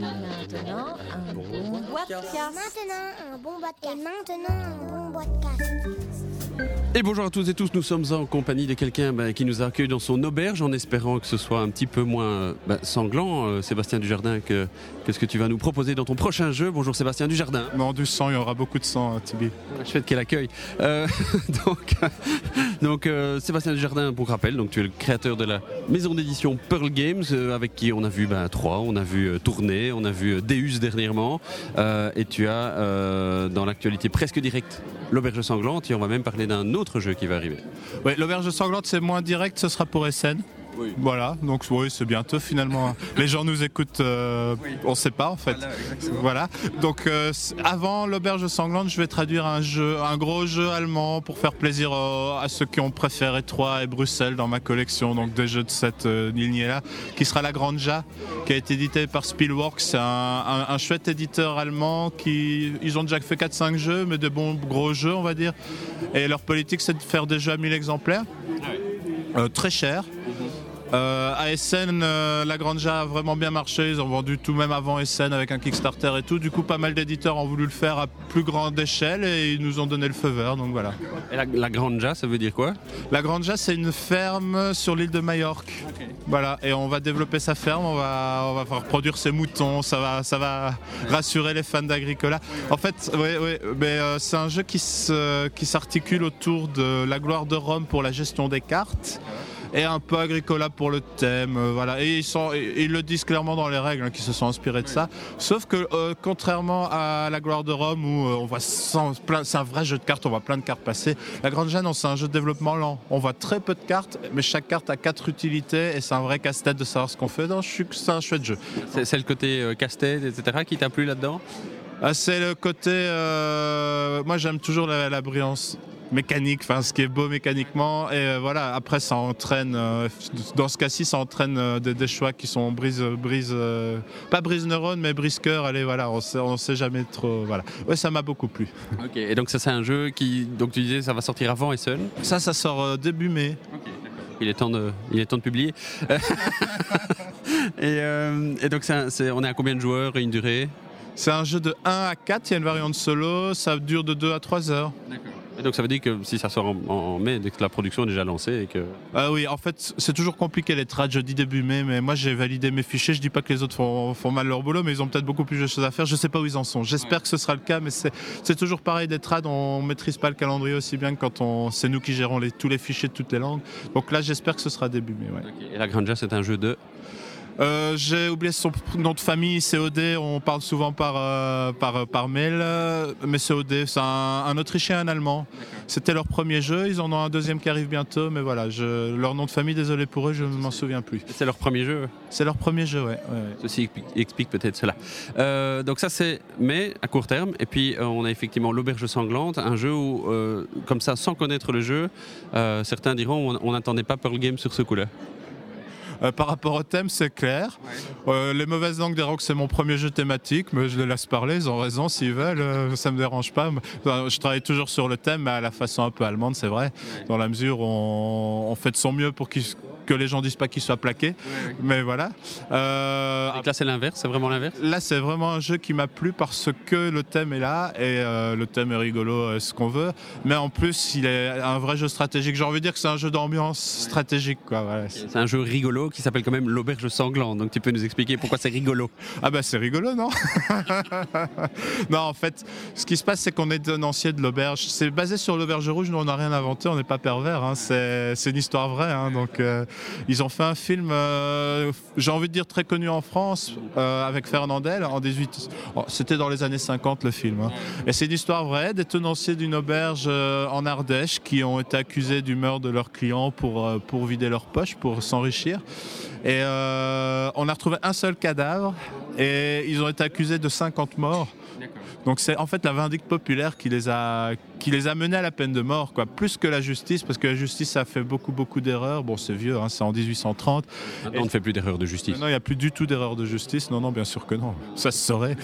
Maintenant, un bon podcast. Maintenant, un bon podcast. Et maintenant, un bon podcast. Et bonjour à tous et tous, nous sommes en compagnie de quelqu'un bah, qui nous accueille dans son auberge en espérant que ce soit un petit peu moins bah, sanglant. Euh, Sébastien Dujardin, que, qu'est-ce que tu vas nous proposer dans ton prochain jeu Bonjour Sébastien Dujardin. Non, du sang, il y aura beaucoup de sang, hein, Tibi. Je fais de quel accueil. Euh, donc, donc euh, Sébastien Dujardin, pour rappel, donc tu es le créateur de la maison d'édition Pearl Games, euh, avec qui on a vu bah, trois, on a vu euh, Tourner, on a vu Deus dernièrement, et tu as dans l'actualité presque directe l'auberge sanglante, et on va même parler d'un autre jeu qui va arriver. L'auberge sanglante, c'est moins direct, ce sera pour SN. Oui. Voilà, donc oui, c'est bientôt finalement. Les gens nous écoutent, euh, on sait pas en fait. Voilà. Donc euh, avant l'auberge sanglante, je vais traduire un jeu, un gros jeu allemand pour faire plaisir euh, à ceux qui ont préféré Troyes et Bruxelles dans ma collection. Donc des jeux de cette euh, lignée-là, qui sera la Granja, qui a été édité par Spielworks, C'est un, un- un chouette éditeur allemand qui, ils ont déjà fait 4-5 jeux, mais des bons gros jeux, on va dire. Et leur politique, c'est de faire des jeux à 1000 exemplaires. Euh, très cher. Euh, à SN, euh, la Granja a vraiment bien marché. Ils ont vendu tout même avant SN avec un Kickstarter et tout. Du coup, pas mal d'éditeurs ont voulu le faire à plus grande échelle et ils nous ont donné le feu vert. Donc voilà. Et la, la Granja, ça veut dire quoi? La Granja, c'est une ferme sur l'île de Majorque. Voilà. Et on va développer sa ferme. On va, on va faire produire ses moutons. Ça va, ça va rassurer les fans d'Agricola. En fait, oui, oui. Mais euh, c'est un jeu qui se, qui s'articule autour de la gloire de Rome pour la gestion des cartes et un peu Agricola pour le thème, euh, voilà. Et ils, sont, et- ils le disent clairement dans les règles, hein, qui se sont inspirés de ça. Sauf que euh, contrairement à la gloire de Rome où euh, on voit sans- plein, c'est un vrai jeu de cartes, on voit plein de cartes passer. La Grande Jeanne, c'est un jeu de développement lent. On voit très peu de cartes, mais chaque carte a quatre utilités et c'est un vrai casse-tête de savoir ce qu'on fait. Non, je suis que c'est un chouette jeu. C'est c'est le côté euh, casse-tête, etc. qui t'a plu là-dedans? Ah, c'est le côté. euh, moi, j'aime toujours la, la brillance mécanique, enfin ce qui est beau mécaniquement. Et euh, voilà, après, ça entraîne. euh, dans ce cas-ci, ça entraîne euh, des, des choix qui sont brise, brise, pas brise neurone, mais brise cœur. Allez, voilà, on sait, on sait jamais trop. Voilà. Ouais, ça m'a beaucoup plu. Ok, et donc ça c'est un jeu qui, donc tu disais, ça va sortir avant Essen. Ça, ça sort début mai. Il est temps de, il est temps de publier. et, euh, et donc on est à combien de joueurs et une durée? C'est un jeu de 1 à 4, il y a une variante solo, ça dure de 2 à 3 heures. Et donc ça veut dire que si ça sort en, en mai, dès que la production est déjà lancée et que Ah oui, en fait, c'est toujours compliqué les trades. Je dis début mai, mais moi j'ai validé mes fichiers. Je dis pas que les autres font, font mal leur boulot, mais ils ont peut-être beaucoup plus de choses à faire. Je sais pas où ils en sont. J'espère que ce sera le cas, mais c'est toujours pareil des trades. On maîtrise pas le calendrier aussi bien que quand on, c'est nous qui gérons les, tous les fichiers de toutes les langues. Donc là, j'espère que ce sera début mai. Ouais. et la Granja c'est un jeu de Euh, j'ai oublié son nom de famille, COD. On parle souvent par, euh, par, par mail, euh, mais COD, c'est un, un Autrichien et un Allemand. C'était leur premier jeu. Ils en ont un deuxième qui arrive bientôt, mais voilà, je, leur nom de famille, désolé pour eux, je ne m'en souviens plus. c'est leur premier jeu. C'est leur premier jeu, ouais. ouais, ouais. Ceci explique, explique peut-être cela. Euh, donc ça c'est mais à court terme. Et puis euh, on a effectivement l'auberge sanglante, un jeu où euh, comme ça sans connaître le jeu, euh, certains diront on on n'attendait pas Pearl Game sur ce coup-là. Euh, par rapport au thème, c'est clair. Euh, les mauvaises langues des rocs, c'est mon premier jeu thématique, mais je les laisse parler, ils ont raison s'ils veulent, euh, ça me dérange pas. Je travaille toujours sur le thème, mais à la façon un peu allemande, c'est vrai, dans la mesure où on, on fait de son mieux pour qu'ils- que les gens disent pas qu'ils soient plaqués. Mais voilà. Euh, Donc là c'est l'inverse, c'est vraiment l'inverse? Là, c'est vraiment un jeu qui m'a plu parce que le thème est là et euh, le thème est rigolo, euh, ce qu'on veut. Mais en plus, il est un vrai jeu stratégique. J'ai envie de dire que c'est un jeu d'ambiance stratégique. Quoi. Voilà. C'est un jeu rigolo qui s'appelle quand même l'auberge sanglante. Donc tu peux nous expliquer pourquoi c'est rigolo? Ah bah c'est rigolo, non? Non, en fait, ce qui se passe, c'est qu'on est tenancier de l'auberge. C'est basé sur l'auberge rouge. Nous, on n'a rien inventé. On n'est pas pervers. hein. C'est c'est une histoire vraie. hein. Donc, euh, ils ont fait un film, euh, j'ai envie de dire très connu en France, euh, avec Fernandel en 18. oh, C'était dans les années 50 le film. hein. Et c'est une histoire vraie des tenanciers d'une auberge euh, en Ardèche qui ont été accusés du meurtre de leurs clients pour, pour vider leur poche, pour s'enrichir. Et on a retrouvé un seul cadavre et ils ont été accusés de 50 morts. Donc c'est en fait la vindicte populaire qui les a qui les a menés à la peine de mort, quoi, plus que la justice, parce que la justice a fait beaucoup, beaucoup d'erreurs. Bon, c'est vieux, hein, c'est en 1830. Maintenant, on ne fait plus d'erreurs de justice. Non, il n'y a plus du tout d'erreurs de justice. Non, non, bien sûr que non. Ça se saurait.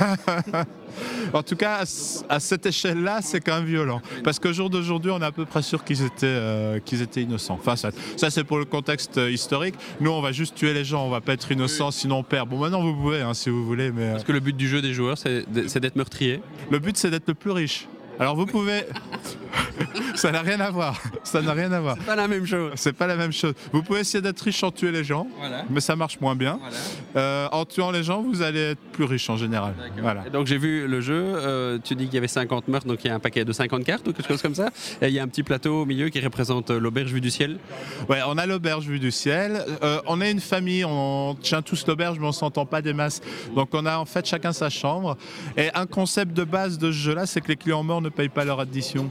en tout cas, à cette échelle-là, c'est quand même violent. Parce qu'au jour d'aujourd'hui, on est à peu près sûr qu'ils étaient, euh, qu'ils étaient innocents. Enfin, ça, ça c'est pour le contexte euh, historique. Nous, on va juste tuer les gens, on va pas être innocents, sinon on perd. Bon, maintenant, vous pouvez, hein, si vous voulez. Mais, Parce que le but du jeu des joueurs, c'est d'être meurtrier. Le but, c'est d'être le plus riche. Alors vous pouvez. Ça n'a rien à voir. Ça n'a rien à voir. C'est pas la même chose. C'est pas la même chose. Vous pouvez essayer d'être riche en tuer les gens, mais ça marche moins bien. Euh, en tuant les gens, vous allez être plus riche en général. Voilà. donc j'ai vu le jeu. euh, tu dis qu'il y avait 50 meurtres, donc il y a un paquet de 50 cartes ou quelque chose comme ça. Et il y a un petit plateau au milieu qui représente l'auberge vue du ciel. Ouais, on a l'auberge vue du ciel. Euh, on est une famille, on tient tous l'auberge, mais on s'entend pas des masses. Donc on a en fait chacun sa chambre. Et un concept de base de ce jeu-là, c'est que les clients morts ne payent pas leur addition.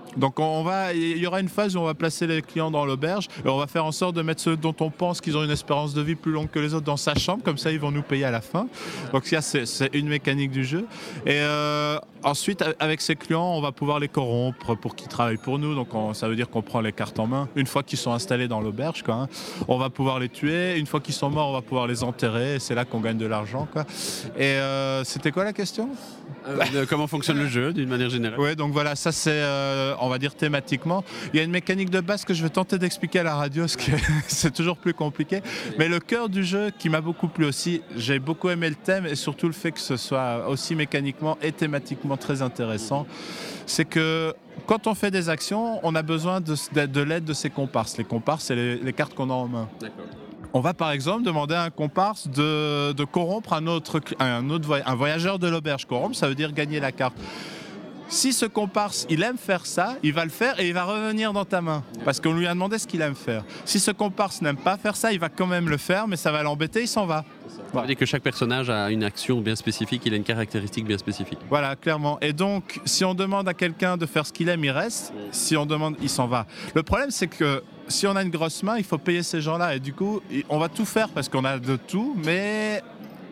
Donc on va, il y aura une phase où on va placer les clients dans l'auberge et on va faire en sorte de mettre ceux dont on pense qu'ils ont une espérance de vie plus longue que les autres dans sa chambre, comme ça ils vont nous payer à la fin. Donc ça c'est une mécanique du jeu. Et euh, ensuite avec ces clients on va pouvoir les corrompre pour qu'ils travaillent pour nous. Donc ça veut dire qu'on prend les cartes en main une fois qu'ils sont installés dans l'auberge. Hein. On va pouvoir les tuer. Une fois qu'ils sont morts on va pouvoir les enterrer. C'est là qu'on gagne de l'argent. Et euh, c'était quoi la question? Euh, Comment fonctionne le jeu d'une manière générale Oui donc voilà ça c'est on va dire thématiquement. Il y a une mécanique de base que je vais tenter d'expliquer à la radio, ce qui c'est toujours plus compliqué. Mais le cœur du jeu qui m'a beaucoup plu aussi, j'ai beaucoup aimé le thème et surtout le fait que ce soit aussi mécaniquement et thématiquement très intéressant, c'est que quand on fait des actions, on a besoin de, de, l'aide de ses comparses. Les comparses, c'est les, les cartes qu'on a en main. On va par exemple demander à un comparse de, de corrompre un autre, un autre un voyageur de l'auberge. Corrompre, ça veut dire gagner la carte. Si ce comparse, il aime faire ça, il va le faire et il va revenir dans ta main. Parce qu'on lui a demandé ce qu'il aime faire. Si ce comparse n'aime pas faire ça, il va quand même le faire, mais ça va l'embêter, il s'en va. Ça veut dire que chaque personnage a une action bien spécifique, il a une caractéristique bien spécifique. Voilà, clairement. Et donc, si on demande à quelqu'un de faire ce qu'il aime, il reste. Si on demande, il s'en va. Le problème, c'est que si on a une grosse main, il faut payer ces gens-là. Et du coup, on va tout faire parce qu'on a de tout, mais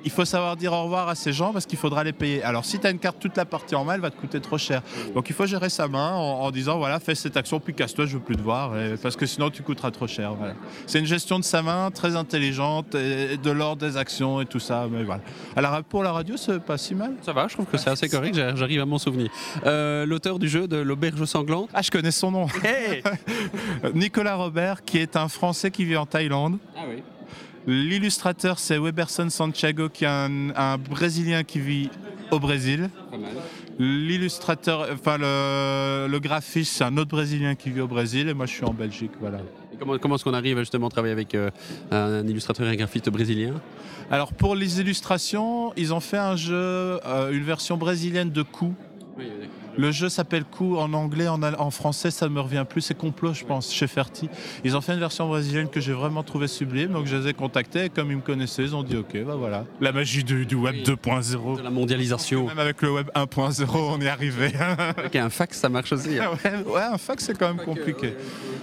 il faut savoir dire au revoir à ces gens parce qu'il faudra les payer. Alors si tu as une carte toute la partie en main, elle va te coûter trop cher. Donc il faut gérer sa main en, en disant voilà, fais cette action, puis casse-toi, je veux plus te voir, et, parce que sinon tu coûteras trop cher. Voilà. C'est une gestion de sa main très intelligente, et, et de l'ordre des actions et tout ça. Mais voilà. Alors pour la radio, c'est pas si mal. Ça va, je trouve que c'est assez correct, j'arrive à m'en souvenir. Euh, L'auteur du jeu de l'auberge sanglante Ah, je connais son nom. Hey Nicolas Robert, qui est un Français qui vit en Thaïlande. Ah oui. L'illustrateur, c'est Weberson Santiago, qui est un, un, Brésilien qui vit au Brésil. L'illustrateur, enfin le, le graphiste, c'est un autre Brésilien qui vit au Brésil, et moi je suis en Belgique, voilà. Et comment comment est-ce qu'on arrive à justement travailler avec euh, un illustrateur et un graphiste brésilien? Alors pour les illustrations, ils ont fait un jeu, euh, une version brésilienne de Coup. Oui, le jeu s'appelle Coup en anglais, en, en, français ça ne me revient plus, c'est Complot je pense, chez Ferti. Ils ont fait une version brésilienne que j'ai vraiment trouvé sublime, donc je les ai contactés et comme ils me connaissaient, ils ont dit ok, bah voilà. La magie du, du web Oui. 2.0. De la mondialisation. Même avec le web 1.0, on est arrivé. Avec un fax, ça marche aussi. hein. ouais, ouais, un fax c'est quand même compliqué.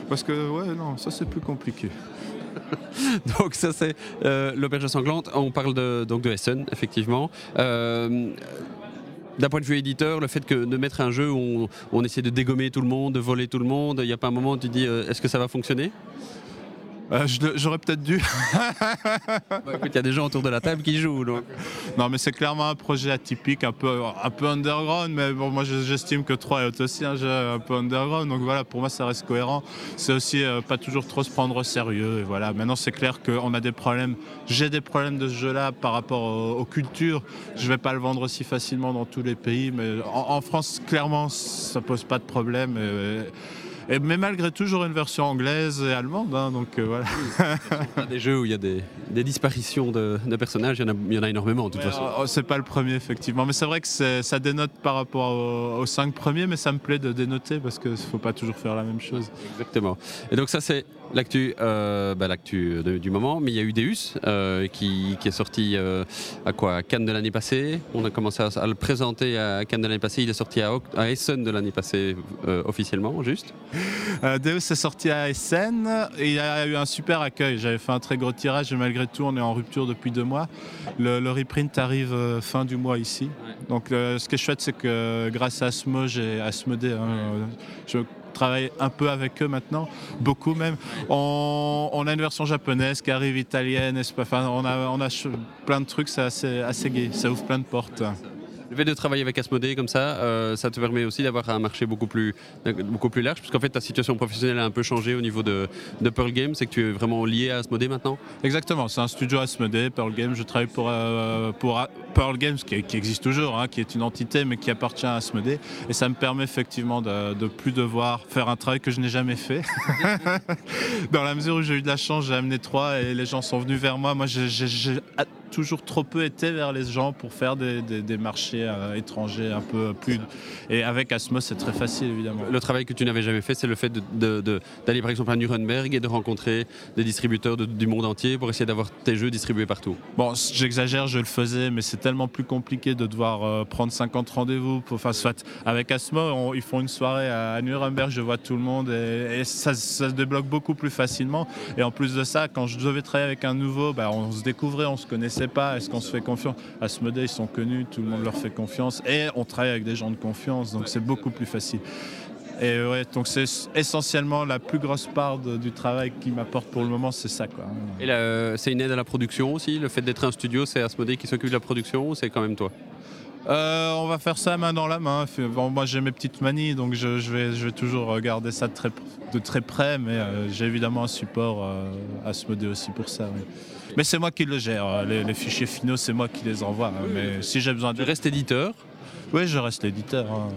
Parce que ouais, non, ça c'est plus compliqué. Donc ça c'est euh, l'auberge sanglante. On parle de, donc de Essen, effectivement. Euh, d'un point de vue éditeur, le fait que de mettre un jeu où on, essaie de dégommer tout le monde, de voler tout le monde, il n'y a pas un moment où tu dis euh, est-ce que ça va fonctionner? Euh, J'aurais peut-être dû. bah, il y a des gens autour de la table qui jouent. Donc. Non, mais c'est clairement un projet atypique, un peu, un peu underground. Mais bon, moi, j'estime que 3 est aussi un jeu un peu underground. Donc voilà, pour moi, ça reste cohérent. C'est aussi euh, pas toujours trop se prendre au sérieux. Et voilà. Maintenant, c'est clair qu'on a des problèmes. J'ai des problèmes de ce jeu-là par rapport aux, aux, cultures. Je vais pas le vendre aussi facilement dans tous les pays. Mais en, en France, clairement, ça pose pas de problème. Et, et, mais malgré tout, j'aurai une version anglaise et allemande. Hein, donc euh, voilà. Des jeux où il y a des, des disparitions de, de, personnages, il y, en a, il y en a énormément de toute façon. Oh, c'est pas le premier, effectivement. Mais c'est vrai que ça dénote par rapport aux, aux, cinq premiers, mais ça me plaît de dénoter parce qu'il ne faut pas toujours faire la même chose. Exactement. Et donc, ça, c'est l'actu euh, bah, du moment. Mais il y a eu Deus euh, qui, qui, est sorti euh, à quoi à Cannes de l'année passée. On a commencé à, à, le présenter à Cannes de l'année passée. Il est sorti à, à Essen de l'année passée, officiellement, juste. Euh, Deus est sorti à Essen et il a eu un super accueil. J'avais fait un très gros tirage et malgré tout, on est en rupture depuis deux mois. Le, le reprint arrive euh, fin du mois ici. Donc, euh, ce qui est chouette, c'est que grâce à Asmo, j'ai Asmodée, hein, euh, je travaille un peu avec eux maintenant, beaucoup même. On, on a une version japonaise qui arrive, italienne, enfin, on a, on a ch- plein de trucs, c'est assez, assez gay, ça ouvre plein de portes. Le fait de travailler avec Asmodée comme ça, euh, ça te permet aussi d'avoir un marché beaucoup plus, beaucoup plus large, puisqu'en fait ta situation professionnelle a un peu changé au niveau de, Pearl Games, c'est que tu es vraiment lié à Asmodée maintenant Exactement, c'est un studio Asmodée, Pearl Games. Je travaille pour, euh, pour A- Pearl Games, qui, existe toujours, hein, qui est une entité, mais qui appartient à Asmodée. Et ça me permet effectivement de, de plus devoir faire un travail que je n'ai jamais fait. Dans la mesure où j'ai eu de la chance, j'ai amené trois et les gens sont venus vers moi. Moi, toujours trop peu été vers les gens pour faire des, des- des marchés euh, étrangers un peu plus. Et avec Asmo, c'est très facile, évidemment. Le travail que tu n'avais jamais fait, c'est le fait d'aller par exemple à Nuremberg et de rencontrer des distributeurs de- du monde entier pour essayer d'avoir tes jeux distribués partout. Bon, j'exagère, je le faisais, mais c'est tellement plus compliqué de devoir euh, prendre 50 rendez-vous. Enfin, soit avec Asmo, on- ils font une soirée à, à Nuremberg, je vois tout le monde et, et ça, ça se débloque beaucoup plus facilement. Et en plus de ça, quand je devais travailler avec un nouveau, bah, on se découvrait, on se connaissait pas. Est-ce qu'on se fait confiance? Asmodée, ils sont connus, tout le monde leur fait confiance et on travaille avec des gens de confiance, donc c'est beaucoup plus facile. Et ouais, donc c'est essentiellement la plus grosse part du travail qui m'apporte pour le moment, c'est ça quoi. Et c'est une aide à la production aussi, le fait d'être un studio, c'est Asmodée qui s'occupe de la production ou c'est quand même toi? Euh, on va faire ça main dans la main. Bon, moi j'ai mes petites manies, donc je, je vais, je vais toujours regarder ça de très, de très près, mais euh, j'ai évidemment un support euh, à Asmodée aussi pour ça. oui. Mais c'est moi qui le gère. Les, les fichiers finaux, c'est moi qui les envoie. hein, mais si j'ai besoin de... Tu restes éditeur? Oui, je reste l'éditeur. hein.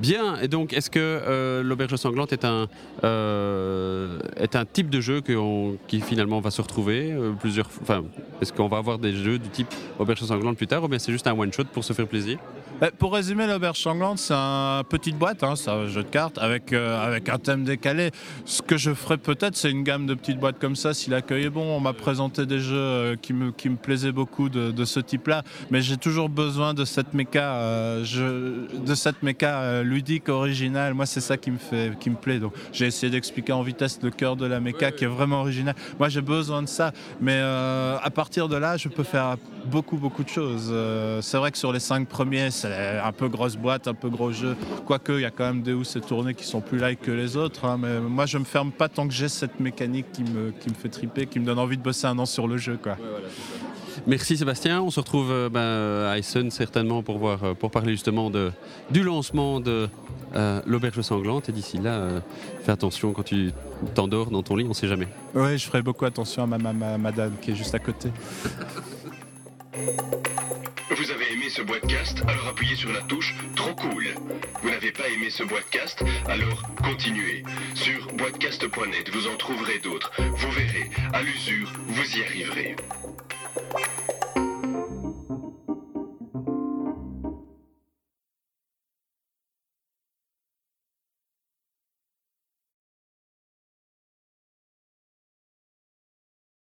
Bien, et donc est-ce que euh, l'auberge sanglante est un, euh, est un type de jeu qui finalement va se retrouver euh, plusieurs enfin, Est-ce qu'on va avoir des jeux du type auberge sanglante plus tard ou bien c'est juste un one-shot pour se faire plaisir? Euh, Pour résumer, l'auberge sanglante, c'est une petite boîte, hein, c'est un jeu de cartes avec, avec un thème décalé. Ce que je ferais peut-être, c'est une gamme de petites boîtes comme ça, si l'accueil est bon. On m'a présenté des jeux qui, me, qui me plaisaient beaucoup de, de ce type-là, mais j'ai toujours besoin de cette méca, de cette méca euh, ludique, originale. Moi, c'est ça qui me, fait, qui me plaît. Donc, j'ai essayé d'expliquer en vitesse le cœur de la méca qui est vraiment original. Moi, j'ai besoin de ça, mais euh, à partir de là, je peux faire beaucoup, beaucoup de choses. Euh, c'est vrai que sur les cinq premiers, c'est un peu grosse boîte, un peu gros jeu. Quoique, il y a quand même des ou ces tournées qui sont plus light que les autres. hein, mais moi, je me ferme pas tant que j'ai cette mécanique qui me, qui me fait triper, qui me donne envie de bosser un an sur le jeu. Quoi. Merci Sébastien, on se retrouve euh, ben, à Essen certainement pour, voir, euh, pour parler justement de, du lancement de euh, l'auberge sanglante et d'ici là, euh, fais attention quand tu t'endors dans ton lit, on sait jamais. Oui, je ferai beaucoup attention à ma, ma- ma- madame qui est juste à côté. Vous avez aimé ce boîtecast Alors appuyez sur la touche Trop cool. Vous n'avez pas aimé ce boîtecast Alors continuez. Sur boîtecast.net, vous en trouverez d'autres. Vous verrez, à l'usure, vous y arriverez. Bye.